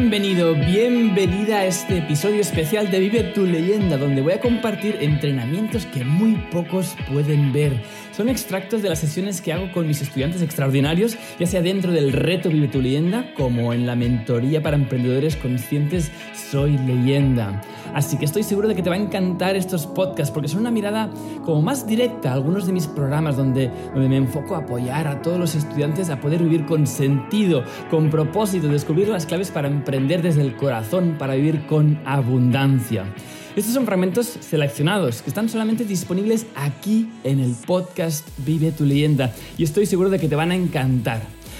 Bienvenido, bienvenida a este episodio especial de Vive tu leyenda, donde voy a compartir entrenamientos que muy pocos pueden ver. Son extractos de las sesiones que hago con mis estudiantes extraordinarios, ya sea dentro del reto Vive tu leyenda, como en la mentoría para emprendedores conscientes Soy leyenda. Así que estoy seguro de que te va a encantar estos podcasts porque son una mirada como más directa a algunos de mis programas donde, donde me enfoco a apoyar a todos los estudiantes a poder vivir con sentido, con propósito, descubrir las claves para emprender desde el corazón, para vivir con abundancia. Estos son fragmentos seleccionados que están solamente disponibles aquí en el podcast Vive tu leyenda y estoy seguro de que te van a encantar.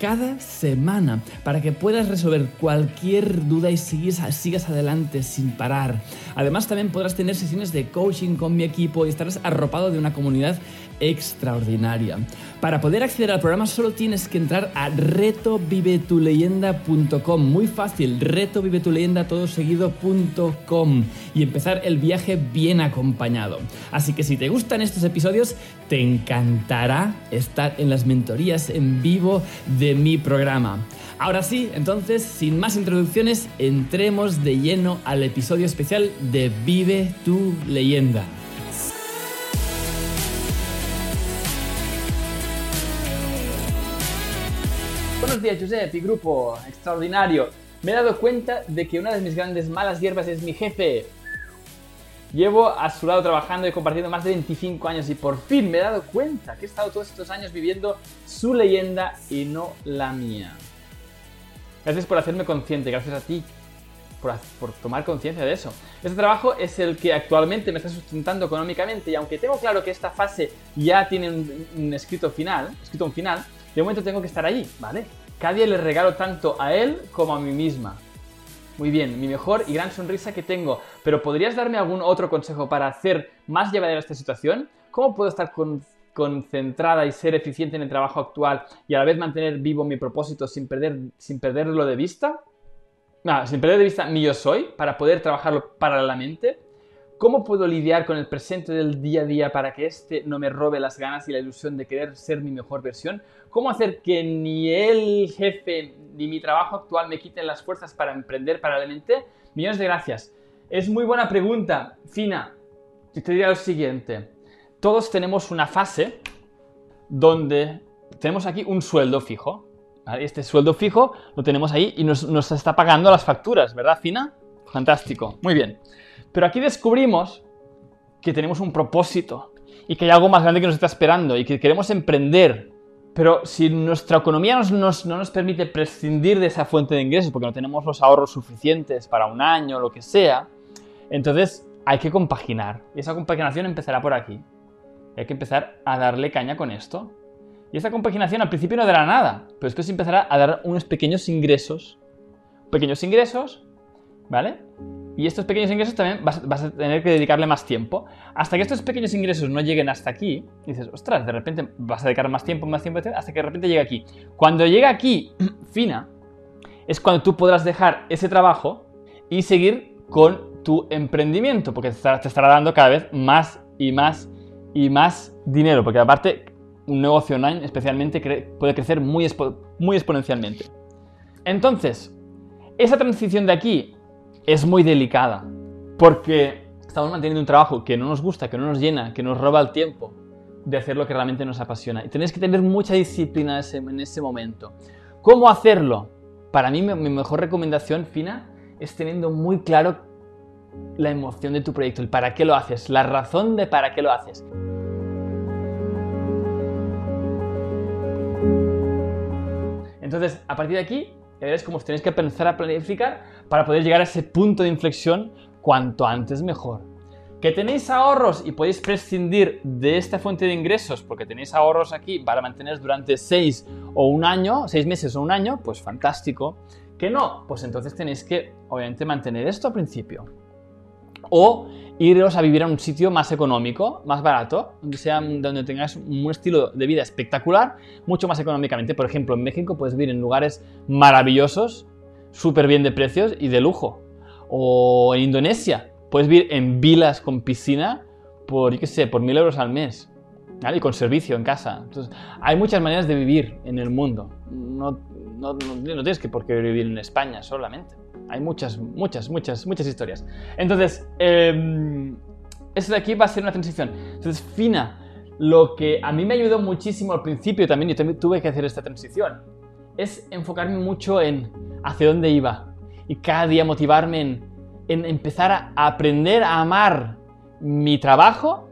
cada semana para que puedas resolver cualquier duda y sigas, sigas adelante sin parar. Además también podrás tener sesiones de coaching con mi equipo y estarás arropado de una comunidad extraordinaria. Para poder acceder al programa solo tienes que entrar a retovivetuleyenda.com. Muy fácil, retovivetuleyenda y empezar el viaje bien acompañado. Así que si te gustan estos episodios, te encantará estar en las mentorías en vivo de mi programa. Ahora sí, entonces, sin más introducciones, entremos de lleno al episodio especial de Vive tu leyenda. Buenos días, Josep y grupo extraordinario. Me he dado cuenta de que una de mis grandes malas hierbas es mi jefe. Llevo a su lado trabajando y compartiendo más de 25 años y por fin me he dado cuenta que he estado todos estos años viviendo su leyenda y no la mía. Gracias por hacerme consciente, gracias a ti por, tomar conciencia de eso. Este trabajo es el que actualmente me está sustentando económicamente y aunque tengo claro que esta fase ya tiene un, un escrito final, escrito un final, de momento tengo que estar allí, ¿vale? Cada le regalo tanto a él como a mí misma. Muy bien, mi mejor y gran sonrisa que tengo. Pero ¿podrías darme algún otro consejo para hacer más llevadera esta situación? ¿Cómo puedo estar concentrada y ser eficiente en el trabajo actual y a la vez mantener vivo mi propósito sin, perder, sin perderlo de vista? Ah, sin perder de vista mi yo soy para poder trabajarlo paralelamente. ¿Cómo puedo lidiar con el presente del día a día para que este no me robe las ganas y la ilusión de querer ser mi mejor versión? ¿Cómo hacer que ni el jefe ni mi trabajo actual me quiten las fuerzas para emprender paralelamente? Millones de gracias. Es muy buena pregunta, Fina. Y te diría lo siguiente. Todos tenemos una fase donde tenemos aquí un sueldo fijo. Este sueldo fijo lo tenemos ahí y nos, nos está pagando las facturas, ¿verdad, Fina? Fantástico. Muy bien. Pero aquí descubrimos que tenemos un propósito y que hay algo más grande que nos está esperando y que queremos emprender. Pero si nuestra economía no nos permite prescindir de esa fuente de ingresos porque no tenemos los ahorros suficientes para un año o lo que sea, entonces hay que compaginar. Y esa compaginación empezará por aquí. Hay que empezar a darle caña con esto. Y esa compaginación al principio no dará nada, pero después empezará a dar unos pequeños ingresos. Pequeños ingresos, ¿vale? Y estos pequeños ingresos también vas, a tener que dedicarle más tiempo. Hasta que estos pequeños ingresos no lleguen hasta aquí, dices, ostras, de repente vas a dedicar más tiempo, más tiempo, hasta que de repente llegue aquí. Cuando llega aquí, fina, es cuando tú podrás dejar ese trabajo y seguir con tu emprendimiento, porque te estará, dando cada vez más y más y más dinero, porque aparte un negocio online especialmente puede crecer muy, muy exponencialmente. Entonces, esa transición de aquí es muy delicada, porque estamos manteniendo un trabajo que no nos gusta, que no nos llena, que nos roba el tiempo de hacer lo que realmente nos apasiona. Y tenéis que tener mucha disciplina en ese momento. ¿Cómo hacerlo? Para mí mi mejor recomendación, Fina, es teniendo muy claro la emoción de tu proyecto, el para qué lo haces, la razón de para qué lo haces. Entonces, a partir de aquí, ya veréis cómo os tenéis que empezar a planificar para poder llegar a ese punto de inflexión cuanto antes mejor. Que tenéis ahorros y podéis prescindir de esta fuente de ingresos porque tenéis ahorros aquí para mantener durante 6 o un año, 6 meses o un año, pues fantástico. Que no, pues entonces tenéis que obviamente mantener esto al principio. O iros a vivir a un sitio más económico, más barato, donde, sea, donde tengáis un estilo de vida espectacular, mucho más económicamente. Por ejemplo, en México puedes vivir en lugares maravillosos, súper bien de precios y de lujo. O en Indonesia, puedes vivir en vilas con piscina por, yo qué sé, por mil euros al mes. Y con servicio en casa. Entonces, hay muchas maneras de vivir en el mundo. No, no, tienes que por qué vivir en España solamente. Hay muchas, muchas, muchas, muchas historias. Entonces, eh, esto de aquí va a ser una transición. Entonces, Fina, lo que a mí me ayudó muchísimo al principio también, yo también tuve que hacer esta transición, es enfocarme mucho en hacia dónde iba. Y cada día motivarme en en empezar a aprender a amar mi trabajo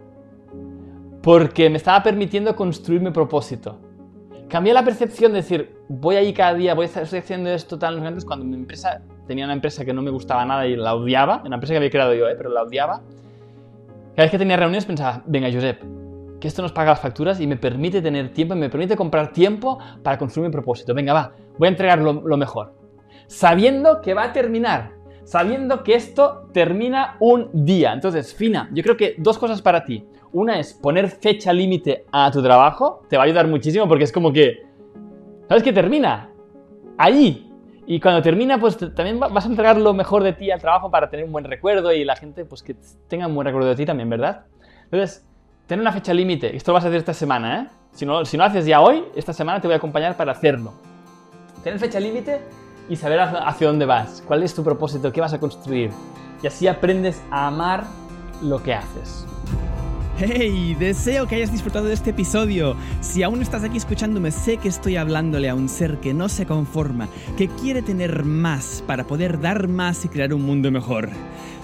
porque me estaba permitiendo construir mi propósito. Cambié la percepción de decir, voy ahí cada día, voy a estar haciendo esto tan grandes cuando mi empresa tenía una empresa que no me gustaba nada y la odiaba, una empresa que había creado yo, ¿eh? pero la odiaba. Cada vez que tenía reuniones pensaba, venga Josep, que esto nos paga las facturas y me permite tener tiempo, me permite comprar tiempo para construir mi propósito. Venga, va, voy a entregar lo mejor. Sabiendo que va a terminar, sabiendo que esto termina un día. Entonces, Fina, yo creo que dos cosas para ti. Una es poner fecha límite a tu trabajo, te va a ayudar muchísimo porque es como que, ¿sabes que termina? Ahí. Y cuando termina, pues también vas a entregar lo mejor de ti al trabajo para tener un buen recuerdo y la gente, pues que tenga un buen recuerdo de ti también, ¿verdad? Entonces, ten una fecha límite. Esto lo vas a hacer esta semana, ¿eh? Si no, si no haces ya hoy, esta semana te voy a acompañar para hacerlo. Ten fecha límite y saber hacia dónde vas, cuál es tu propósito, qué vas a construir. Y así aprendes a amar lo que haces. ¡Hey! Deseo que hayas disfrutado de este episodio. Si aún estás aquí escuchándome, sé que estoy hablándole a un ser que no se conforma, que quiere tener más para poder dar más y crear un mundo mejor.